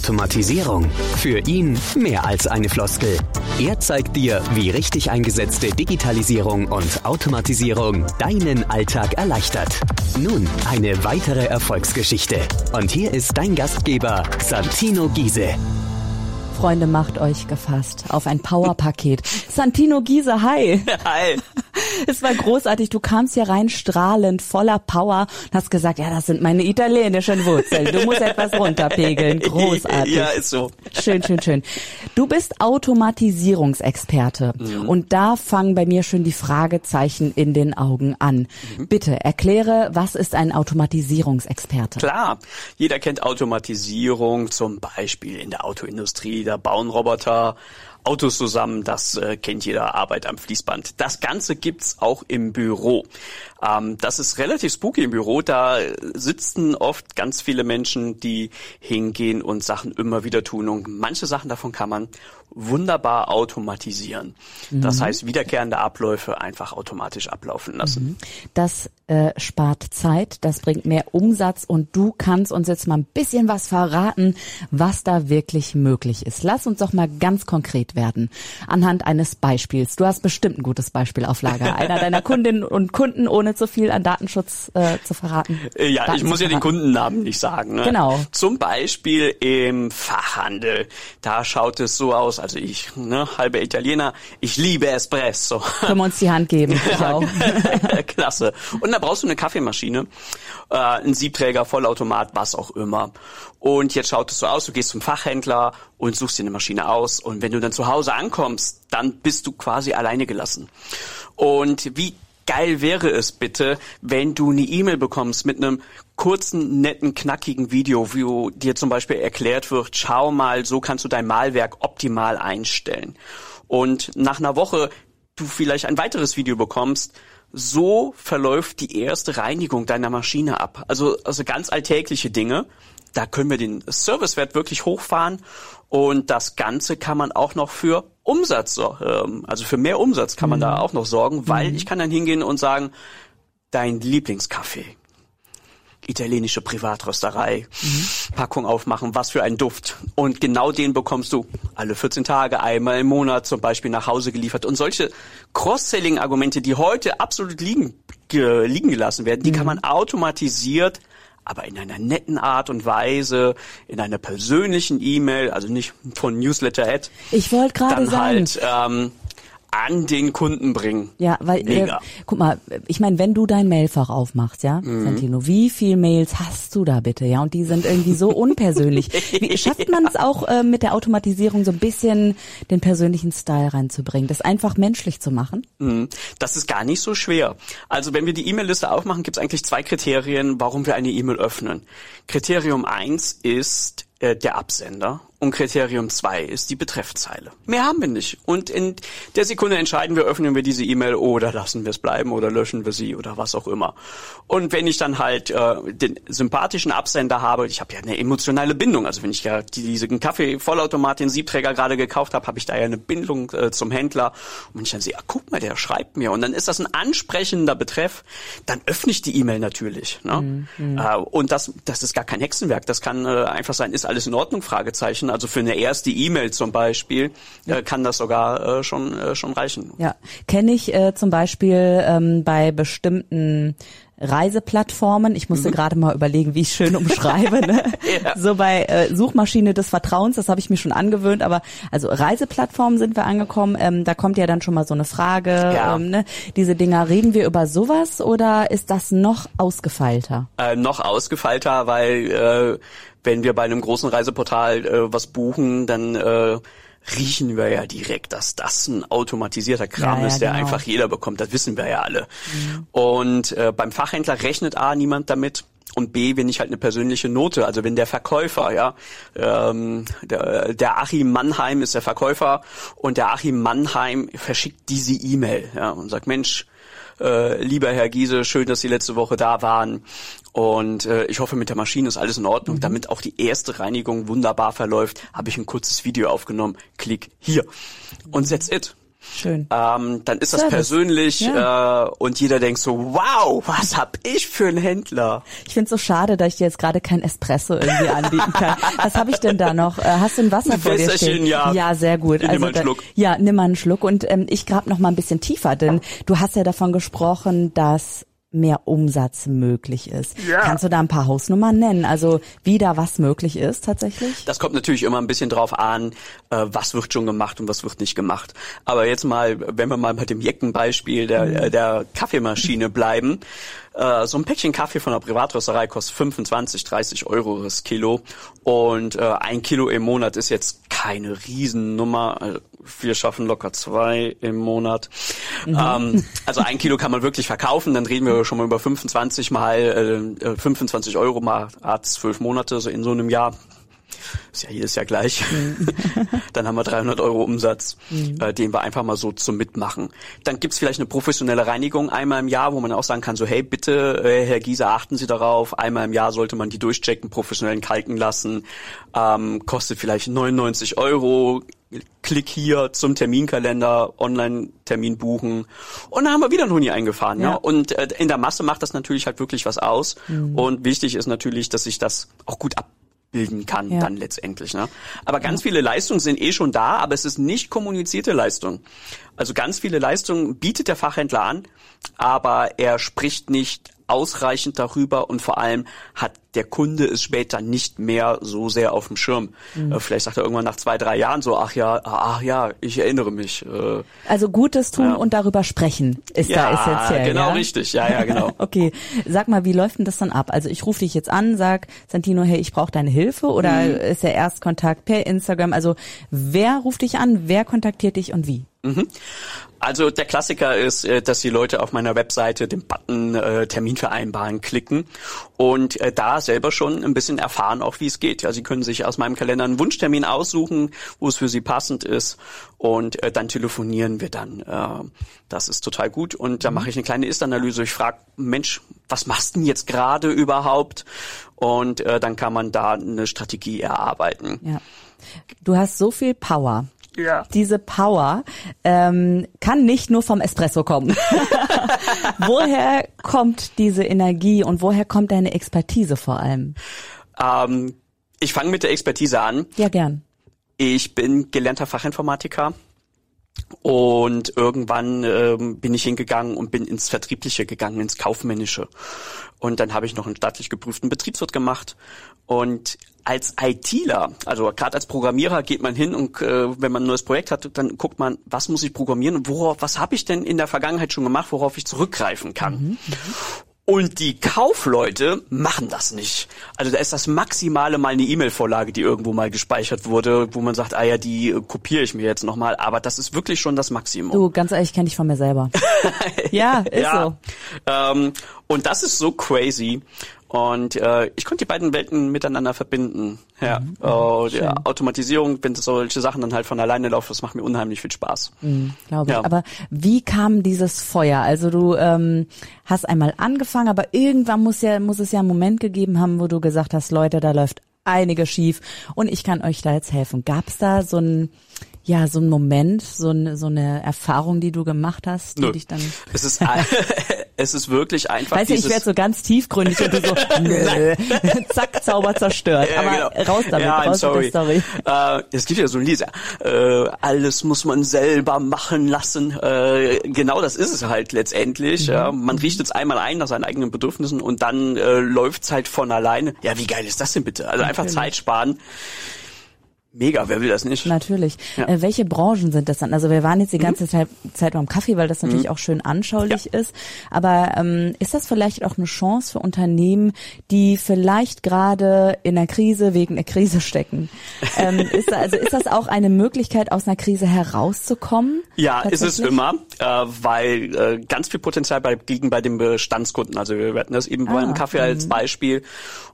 Automatisierung. Für ihn mehr als eine Floskel. Er zeigt dir, wie richtig eingesetzte Digitalisierung und Automatisierung deinen Alltag erleichtert. Nun eine weitere Erfolgsgeschichte. Und hier ist dein Gastgeber, Santino Giese. Freunde, macht euch gefasst auf ein Powerpaket. Santino Giese, hi. Hi. Es war großartig. Du kamst hier rein strahlend, voller Power und hast gesagt, ja, das sind meine italienischen Wurzeln. Du musst etwas runterpegeln. Großartig. Ja, ist so. Schön, schön, schön. Du bist Automatisierungsexperte mhm. und da fangen bei mir schon die Fragezeichen in den Augen an. Mhm. Bitte erkläre, was ist ein Automatisierungsexperte? Klar, jeder kennt Automatisierung, zum Beispiel in der Autoindustrie, da bauen Roboter Autos zusammen, das äh, kennt jeder Arbeit am Fließband. Das Ganze gibt's auch im Büro. Ähm, das ist relativ spooky im Büro. Da sitzen oft ganz viele Menschen, die hingehen und Sachen immer wieder tun. Und manche Sachen davon kann man wunderbar automatisieren. Mhm. Das heißt, wiederkehrende Abläufe einfach automatisch ablaufen lassen. Mhm. Das äh, spart Zeit, das bringt mehr Umsatz und du kannst uns jetzt mal ein bisschen was verraten, was da wirklich möglich ist. Lass uns doch mal ganz konkret werden anhand eines Beispiels. Du hast bestimmt ein gutes Beispiel auf Lager. Einer deiner Kundinnen und Kunden, ohne zu viel an Datenschutz äh, zu verraten. Äh, ja, Daten ich muss ja den Kundennamen nicht sagen. Ne? Genau. Zum Beispiel im Fachhandel. Da schaut es so aus, also ich, ne, halber Italiener, ich liebe Espresso. Können wir uns die Hand geben? Ich auch. Klasse. Und brauchst du eine Kaffeemaschine, äh, einen Siebträger, Vollautomat, was auch immer. Und jetzt schaut es so aus, du gehst zum Fachhändler und suchst dir eine Maschine aus. Und wenn du dann zu Hause ankommst, dann bist du quasi alleine gelassen. Und wie geil wäre es bitte, wenn du eine E-Mail bekommst mit einem kurzen, netten, knackigen Video, wo dir zum Beispiel erklärt wird, schau mal, so kannst du dein Malwerk optimal einstellen. Und nach einer Woche du vielleicht ein weiteres Video bekommst, so verläuft die erste Reinigung deiner Maschine ab. Also, also ganz alltägliche Dinge. Da können wir den Servicewert wirklich hochfahren und das Ganze kann man auch noch für Umsatz, ähm, also für mehr Umsatz kann man mhm. da auch noch sorgen, weil mhm. ich kann dann hingehen und sagen, dein Lieblingskaffee, italienische Privatrösterei, mhm. Packung aufmachen, was für ein Duft. Und genau den bekommst du alle 14 Tage, einmal im Monat zum Beispiel nach Hause geliefert. Und solche Cross-Selling-Argumente, die heute absolut liegen, ge, liegen gelassen werden, die kann mhm. man automatisiert aber in einer netten Art und Weise, in einer persönlichen E-Mail, also nicht von Newsletter-Ad. Ich wollte gerade sagen. Halt, ähm, an den Kunden bringen. Ja, weil äh, guck mal, ich meine, wenn du dein Mailfach aufmachst, ja, mhm. Santino, wie viel Mails hast du da bitte, ja? Und die sind irgendwie so unpersönlich. wie, schafft man es auch äh, mit der Automatisierung so ein bisschen den persönlichen Style reinzubringen, das einfach menschlich zu machen? Mhm. Das ist gar nicht so schwer. Also wenn wir die E-Mail-Liste aufmachen, gibt es eigentlich zwei Kriterien, warum wir eine E-Mail öffnen. Kriterium eins ist äh, der Absender und Kriterium zwei ist die Betreffzeile. Mehr haben wir nicht. Und in der Sekunde entscheiden wir, öffnen wir diese E-Mail oder lassen wir es bleiben oder löschen wir sie oder was auch immer. Und wenn ich dann halt äh, den sympathischen Absender habe, ich habe ja eine emotionale Bindung. Also wenn ich ja diesen Kaffee-Vollautomat, den Siebträger gerade gekauft habe, habe ich da ja eine Bindung äh, zum Händler. Und wenn ich dann sehe, ah, guck mal, der schreibt mir und dann ist das ein ansprechender Betreff, dann öffne ich die E-Mail natürlich. Ne? Mhm. Äh, und das, das ist gar kein Hexenwerk. Das kann äh, einfach sein, ist alles in Ordnung? Fragezeichen also für eine erste E-Mail zum Beispiel ja. äh, kann das sogar äh, schon äh, schon reichen. Ja, kenne ich äh, zum Beispiel ähm, bei bestimmten Reiseplattformen. Ich musste mhm. gerade mal überlegen, wie ich schön umschreibe. Ne? ja. So bei äh, Suchmaschine des Vertrauens, das habe ich mir schon angewöhnt. Aber also Reiseplattformen sind wir angekommen. Ähm, da kommt ja dann schon mal so eine Frage. Ja. Ähm, ne? Diese Dinger, reden wir über sowas oder ist das noch ausgefeilter? Äh, noch ausgefeilter, weil äh, wenn wir bei einem großen Reiseportal äh, was buchen, dann äh, riechen wir ja direkt, dass das ein automatisierter Kram ja, ist, der genau. einfach jeder bekommt. Das wissen wir ja alle. Mhm. Und äh, beim Fachhändler rechnet A niemand damit. Und B, wenn ich halt eine persönliche Note, also wenn der Verkäufer, ja, ähm, der, der Achim Mannheim ist der Verkäufer und der Achim Mannheim verschickt diese E-Mail ja, und sagt, Mensch, äh, lieber Herr Giese, schön, dass Sie letzte Woche da waren. Und äh, ich hoffe, mit der Maschine ist alles in Ordnung. Mhm. Damit auch die erste Reinigung wunderbar verläuft, habe ich ein kurzes Video aufgenommen. Klick hier. Und that's it. Schön. Ähm, dann ist das Service. persönlich Ja. äh, und jeder denkt so, wow, was hab ich für einen Händler? Ich finde es so schade, dass ich dir jetzt gerade kein Espresso irgendwie anbieten kann. Was habe ich denn da noch? Äh, Hast du ein Wasser Ein vor dir stehen? ja. Ja, sehr gut. Ich nehm mal einen da- Schluck. Ja, nimm mal einen Schluck. Und ähm, ich grab noch mal ein bisschen tiefer, denn du hast ja davon gesprochen, dass mehr Umsatz möglich ist. Ja. Kannst du da ein paar Hausnummern nennen? Also wie da was möglich ist tatsächlich? Das kommt natürlich immer ein bisschen drauf an, äh, was wird schon gemacht und was wird nicht gemacht. Aber jetzt mal, wenn wir mal bei dem Jeckenbeispiel der, Mhm. der Kaffeemaschine bleiben, äh, so ein Päckchen Kaffee von der Privatrösterei kostet 25, 30 Euro das Kilo und äh, ein Kilo im Monat ist jetzt keine Riesennummer. Äh, Wir schaffen locker zwei im Monat. Mhm. Ähm, also ein Kilo kann man wirklich verkaufen, dann reden wir schon mal über 25 mal äh, äh, 25 Euro mal ah, zwölf Monate so in so einem Jahr. Ist ja jedes Jahr gleich. Dann haben wir 300 Euro Umsatz, äh, den wir einfach mal so zum Mitmachen. Dann gibt's vielleicht eine professionelle Reinigung einmal im Jahr, wo man auch sagen kann, so hey, bitte, äh, Herr Gieser, achten Sie darauf. Einmal im Jahr sollte man die durchchecken, professionellen kalken lassen. Ähm, kostet vielleicht 99 Euro. Klick hier zum Terminkalender, Online-Termin buchen. Und dann haben wir wieder einen Huni eingefahren. Ja. Ja. Und äh, in der Masse macht das natürlich halt wirklich was aus. Und wichtig ist natürlich, dass sich das auch gut abbilden kann Ja. dann letztendlich. Ne? Aber ganz viele Leistungen sind eh schon da, aber es ist nicht kommunizierte Leistung. Also ganz viele Leistungen bietet der Fachhändler an, aber er spricht nicht ausreichend darüber und vor allem hat der Kunde es später nicht mehr so sehr auf dem Schirm. Mhm. Äh, Vielleicht sagt er irgendwann nach zwei, drei Jahren so, ach ja, ach ja, ich erinnere mich. Äh, Also Gutes tun Ja. und darüber sprechen ist da essentiell. genau ja? richtig, ja, ja, genau. Okay, sag mal, wie läuft denn das dann ab? Also ich rufe dich jetzt an, sag Santino, hey, ich brauche deine Hilfe oder Mhm. ist der Erstkontakt per Instagram? Also wer ruft dich an, wer kontaktiert dich und wie? Also der Klassiker ist, äh, dass die Leute auf meiner Webseite den Button äh, Termin vereinbaren klicken und äh, da selber schon ein bisschen erfahren, auch wie es geht. Ja, sie können sich aus meinem Kalender einen Wunschtermin aussuchen, wo es für sie passend ist und äh, dann telefonieren wir dann. Äh, das ist total gut und da mache ich eine kleine Ist-Analyse. Ich frage, Mensch, was machst du denn jetzt gerade überhaupt? Und äh, dann kann man da eine Strategie erarbeiten. Ja. Du hast so viel Power. Ja. Diese Power ähm, kann nicht nur vom Espresso kommen. woher kommt diese Energie und woher kommt deine Expertise vor allem? Ähm, ich fange mit der Expertise an. Ja, gern. Ich bin gelernter Fachinformatiker und irgendwann ähm, bin ich hingegangen und bin ins Vertriebliche gegangen, ins Kaufmännische. Und dann habe ich noch einen staatlich geprüften Betriebswirt gemacht. Und als ITler, also gerade als Programmierer geht man hin und äh, wenn man ein neues Projekt hat, dann guckt man, was muss ich programmieren und worauf, was habe ich denn in der Vergangenheit schon gemacht, worauf ich zurückgreifen kann. Und die Kaufleute machen das nicht. Also da ist das Maximale mal eine E-Mail-Vorlage, die irgendwo mal gespeichert wurde, wo man sagt, ah ja, die äh, kopiere ich mir jetzt nochmal. Aber das ist wirklich schon das Maximum. Du, ganz ehrlich, kenne ich von mir selber. ja, ist so. Ähm, und das ist so crazy. Und äh, ich konnte die beiden Welten miteinander verbinden. Ja. Mhm. Oh, die Automatisierung, wenn solche Sachen dann halt von alleine laufen, das macht mir unheimlich viel Spaß. glaube ich. Ja. Aber wie kam dieses Feuer? Also du ähm, hast einmal angefangen, aber irgendwann muss ja muss es ja einen Moment gegeben haben, wo du gesagt hast, Leute, da läuft einiges schief und ich kann euch da jetzt helfen. Gab es da so ein ja so ein Moment, so, ein, so eine Erfahrung, die du gemacht hast, die Nö. dich dann Es ist, es ist wirklich einfach Weißt du, ich werde so ganz tiefgründig und du so, nö, zack, Zauber zerstört. Ja, Aber genau. raus damit, ja, raus der Story. Äh, es gibt ja so ein Lied, äh, alles muss man selber machen lassen. Äh, genau das ist es halt letztendlich. Mhm. Ja. Man richtet es einmal ein nach seinen eigenen Bedürfnissen und dann äh, läuft's halt von alleine. Ja, wie geil ist das denn bitte? Also einfach. Zeit sparen. Mega, wer will das nicht? Natürlich. Ja. Äh, welche Branchen sind das dann? Also wir waren jetzt die ganze Zeit, Zeit beim Kaffee, weil das natürlich Mhm. auch schön anschaulich ist. Aber ähm, ist das vielleicht auch eine Chance für Unternehmen, die vielleicht gerade in einer Krise wegen einer Krise stecken? ähm, ist, also ist das auch eine Möglichkeit, aus einer Krise herauszukommen? Ja, ist es immer, äh, weil äh, ganz viel Potenzial bei, liegen bei den Bestandskunden. Also wir hatten das eben Ah, beim Kaffee als Beispiel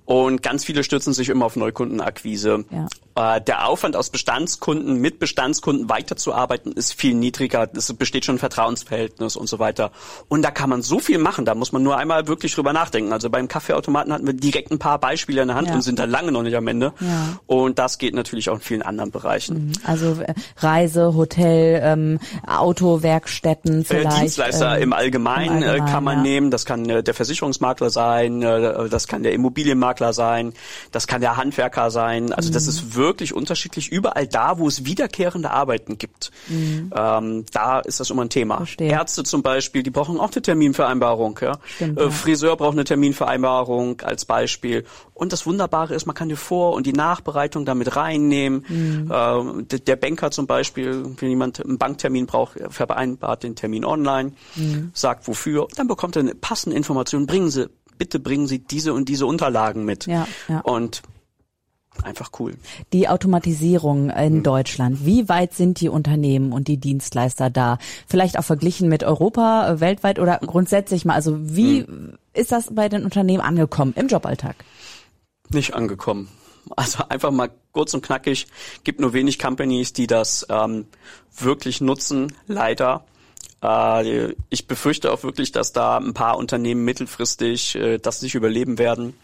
und ganz viele stürzen sich immer auf Neukundenakquise. Ja. Äh, der Aufwand aus Bestandskunden mit Bestandskunden weiterzuarbeiten ist viel niedriger. Es besteht schon ein Vertrauensverhältnis und so weiter. Und da kann man so viel machen. Da muss man nur einmal wirklich drüber nachdenken. Also beim Kaffeeautomaten hatten wir direkt ein paar Beispiele in der Hand ja. und sind da lange noch nicht am Ende. Ja. Und das geht natürlich auch in vielen anderen Bereichen. Mhm. Also äh, Reise, Hotel, ähm, Autowerkstätten äh, vielleicht. Dienstleister ähm, im Allgemeinen, im Allgemeinen kann man ja. nehmen. Das kann der Versicherungsmakler sein, das kann der Immobilienmakler sein, das kann der Handwerker sein. Also mhm. das ist wirklich unterschiedlich. Überall da, wo es wiederkehrende Arbeiten gibt, mhm. ähm, da ist das immer ein Thema. Verstehe. Ärzte zum Beispiel, die brauchen auch eine Terminvereinbarung. Ja? Stimmt, äh, ja. Friseur braucht eine Terminvereinbarung als Beispiel. Und das Wunderbare ist, man kann die Vor- und die Nachbereitung damit reinnehmen. Mhm. Ähm, der Banker zum Beispiel, wenn jemand einen Banktermin braucht, vereinbart den Termin online, mhm. sagt wofür, dann bekommt er eine passende Information. Bringen Sie, bitte bringen Sie diese und diese Unterlagen mit. Ja, ja. Und einfach cool. Die Automatisierung in mhm. Deutschland, wie weit sind die Unternehmen und die Dienstleister da? Vielleicht auch verglichen mit Europa, äh, weltweit oder grundsätzlich mal, also wie mhm. ist das bei den Unternehmen angekommen im Joballtag? Nicht angekommen. Also einfach mal kurz und knackig, gibt nur wenig Companies, die das ähm, wirklich nutzen, leider. Äh, ich befürchte auch wirklich, dass da ein paar Unternehmen mittelfristig äh, das nicht überleben werden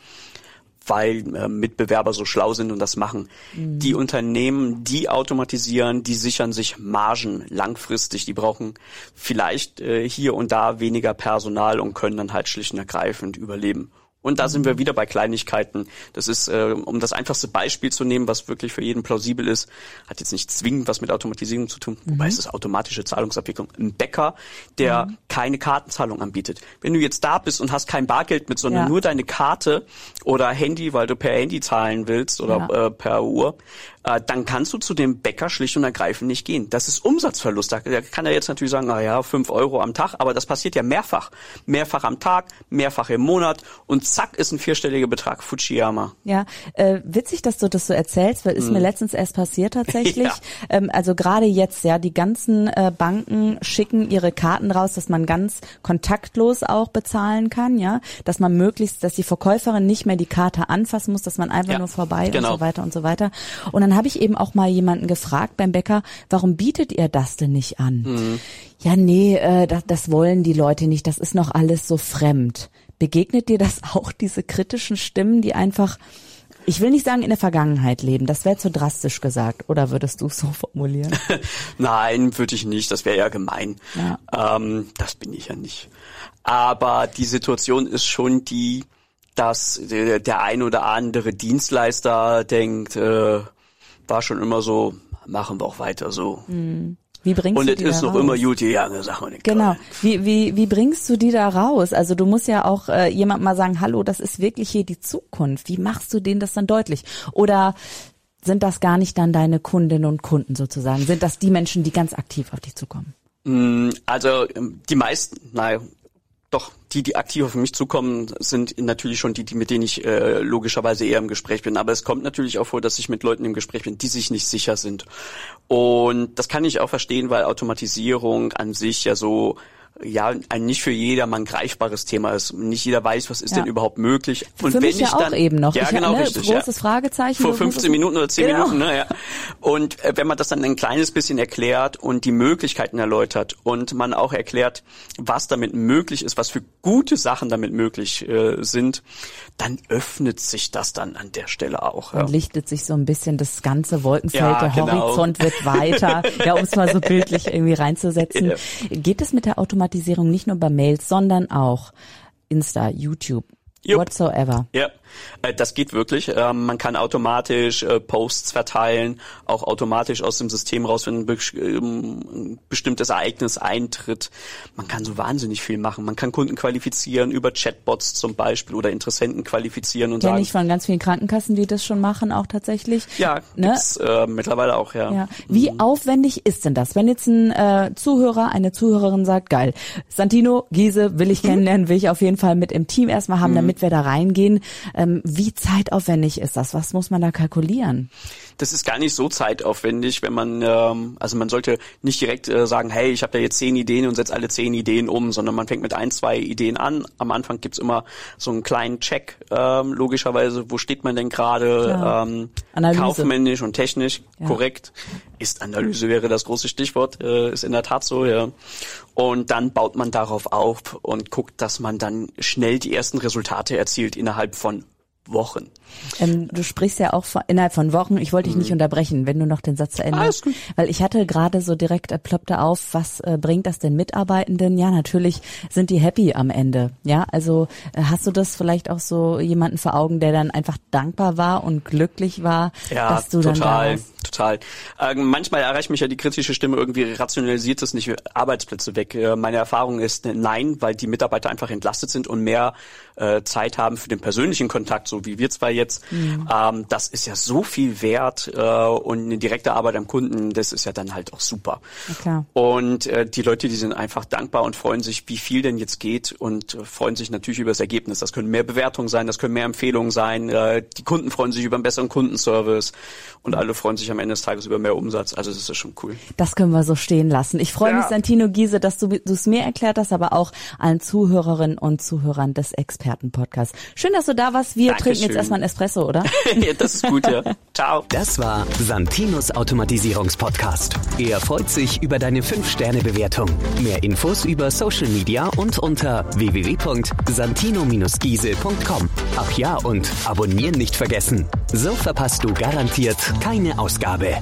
weil äh, Mitbewerber so schlau sind und das machen. Mhm. Die Unternehmen, die automatisieren, die sichern sich Margen langfristig. Die brauchen vielleicht äh, hier und da weniger Personal und können dann halt schlicht und ergreifend überleben. Und da sind wir wieder bei Kleinigkeiten. Das ist, äh, um das einfachste Beispiel zu nehmen, was wirklich für jeden plausibel ist, hat jetzt nicht zwingend was mit Automatisierung zu tun, mhm. wobei es ist automatische Zahlungsabwicklung. Ein Bäcker, der mhm. keine Kartenzahlung anbietet. Wenn du jetzt da bist und hast kein Bargeld mit, sondern ja. nur deine Karte oder Handy, weil du per Handy zahlen willst oder ja. äh, per Uhr, äh, dann kannst du zu dem Bäcker schlicht und ergreifend nicht gehen. Das ist Umsatzverlust. Da kann er jetzt natürlich sagen, na ja, fünf Euro am Tag, aber das passiert ja mehrfach. Mehrfach am Tag, mehrfach im Monat und zack ist ein vierstelliger Betrag. Fujiyama. Ja, äh, witzig, dass du das so erzählst, weil ist hm. mir letztens erst passiert tatsächlich. ja. ähm, also gerade jetzt, ja, die ganzen äh, Banken schicken ihre Karten raus, dass man ganz kontaktlos auch bezahlen kann, ja, dass man möglichst, dass die Verkäuferin nicht mehr die Karte anfassen muss, dass man einfach ja, nur vorbei genau. und so weiter und so weiter. Und dann dann habe ich eben auch mal jemanden gefragt beim Bäcker, warum bietet ihr das denn nicht an? Mhm. Ja, nee, äh, das, das wollen die Leute nicht, das ist noch alles so fremd. Begegnet dir das auch, diese kritischen Stimmen, die einfach, ich will nicht sagen in der Vergangenheit leben, das wäre zu drastisch gesagt, oder würdest du es so formulieren? Nein, würde ich nicht, das wäre ja gemein. Ja. Ähm, das bin ich ja nicht. Aber die Situation ist schon die, dass der, ein oder andere Dienstleister denkt, äh, war schon immer so, machen wir auch weiter so. Mhm. Wie bringst und du die ist noch raus? immer gut gegangen, sag mal. Genau. Wie, wie, wie bringst du die da raus? Also du musst ja auch äh, jemand mal sagen, hallo, das ist wirklich hier die Zukunft. Wie machst du denen das dann deutlich? Oder sind das gar nicht dann deine Kundinnen und Kunden sozusagen? Sind das die Menschen, die ganz aktiv auf dich zukommen? Mm, also ähm, die meisten, naja, doch, die, die aktiv auf mich zukommen, sind natürlich schon die, die mit denen ich äh, logischerweise eher im Gespräch bin. Aber es kommt natürlich auch vor, dass ich mit Leuten im Gespräch bin, die sich nicht sicher sind. Und das kann ich auch verstehen, weil Automatisierung an sich ja so ja ein nicht für jedermann greifbares Thema ist. Nicht jeder weiß, was ist ja. denn überhaupt möglich. Und für wenn mich ich ja dann, auch eben noch. Ja, ich genau, ne, richtig. Großes ja. Fragezeichen. Vor 15 Minuten oder 10 genau. Minuten, ne, ja. Und äh, wenn man das dann ein kleines bisschen erklärt und die Möglichkeiten erläutert und man auch erklärt, was damit möglich ist, was für gute Sachen damit möglich äh, sind, dann öffnet sich das dann an der Stelle auch. Ja. Und lichtet sich so ein bisschen das ganze Wolkenfeld, ja, der genau. Horizont wird weiter, ja, um es mal so bildlich irgendwie reinzusetzen. Geht es mit der Automatisierung nicht nur bei Mails, sondern auch Insta, YouTube, Jupp. whatsoever? Ja. Äh, das geht wirklich. Ähm, man kann automatisch äh, Posts verteilen, auch automatisch aus dem System raus, wenn ein ähm, bestimmtes Ereignis eintritt. Man kann so wahnsinnig viel machen. Man kann Kunden qualifizieren über Chatbots zum Beispiel oder Interessenten qualifizieren und Kenn sagen. ich von ganz vielen Krankenkassen, die das schon machen, auch tatsächlich. Ja, ne? gibt's, äh, mittlerweile auch, ja. ja. Wie mhm. aufwendig ist denn das, wenn jetzt ein äh, Zuhörer, eine Zuhörerin sagt, geil, Santino, Giese will ich mhm. kennenlernen, will ich auf jeden Fall mit im Team erstmal haben, mhm. damit wir da reingehen. Ähm, wie zeitaufwendig ist das? Was muss man da kalkulieren? Das ist gar nicht so zeitaufwendig, wenn man, ähm, also man sollte nicht direkt äh, sagen, hey, ich habe da jetzt zehn Ideen und setze alle zehn Ideen um, sondern man fängt mit ein, zwei Ideen an. Am Anfang gibt's immer so einen kleinen Check, ähm, logischerweise, wo steht man denn gerade ähm, kaufmännisch und technisch ja. korrekt. Ist-Analyse wäre das große Stichwort, äh, ist in der Tat so, ja. Und dann baut man darauf auf und guckt, dass man dann schnell die ersten Resultate erzielt innerhalb von Wochen. Ähm, du sprichst ja auch von, innerhalb von Wochen. Ich wollte dich nicht mhm. unterbrechen, wenn du noch den Satz zu Ende hast. Weil ich hatte gerade so direkt äh, ploppte auf, was äh, bringt das den Mitarbeitenden? Ja, natürlich sind die happy am Ende. Ja, also äh, hast du das vielleicht auch so jemanden vor Augen, der dann einfach dankbar war und glücklich war, ja, dass du total. dann da warst? total. Äh, manchmal erreicht mich ja die kritische Stimme irgendwie, rationalisiert es nicht Arbeitsplätze weg. Äh, meine Erfahrung ist äh, nein, weil die Mitarbeiter einfach entlastet sind und mehr äh, Zeit haben für den persönlichen Kontakt, so wie wir zwei jetzt. Mhm. Ähm, das ist ja so viel wert äh, und eine direkte Arbeit am Kunden, das ist ja dann halt auch super. Ja, und äh, die Leute, die sind einfach dankbar und freuen sich, wie viel denn jetzt geht und äh, freuen sich natürlich über das Ergebnis. Das können mehr Bewertungen sein, das können mehr Empfehlungen sein. Äh, die Kunden freuen sich über einen besseren Kundenservice und alle freuen sich am Ende des Tages über mehr Umsatz. Also das ist schon cool. Das können wir so stehen lassen. Ich freue ja. mich, Santino Giese, dass du es mir erklärt hast, aber auch allen Zuhörerinnen und Zuhörern des Expertenpodcasts. Schön, dass du da warst. Wir Dankeschön. trinken jetzt erstmal ein Espresso, oder? ja, das ist gut, ja. Ciao. Das war Santinos Automatisierungspodcast. Er freut sich über deine 5-Sterne-Bewertung. Mehr Infos über Social Media und unter www.santino-giese.com. Ach ja, und abonnieren nicht vergessen. So verpasst du garantiert keine Ausgabe.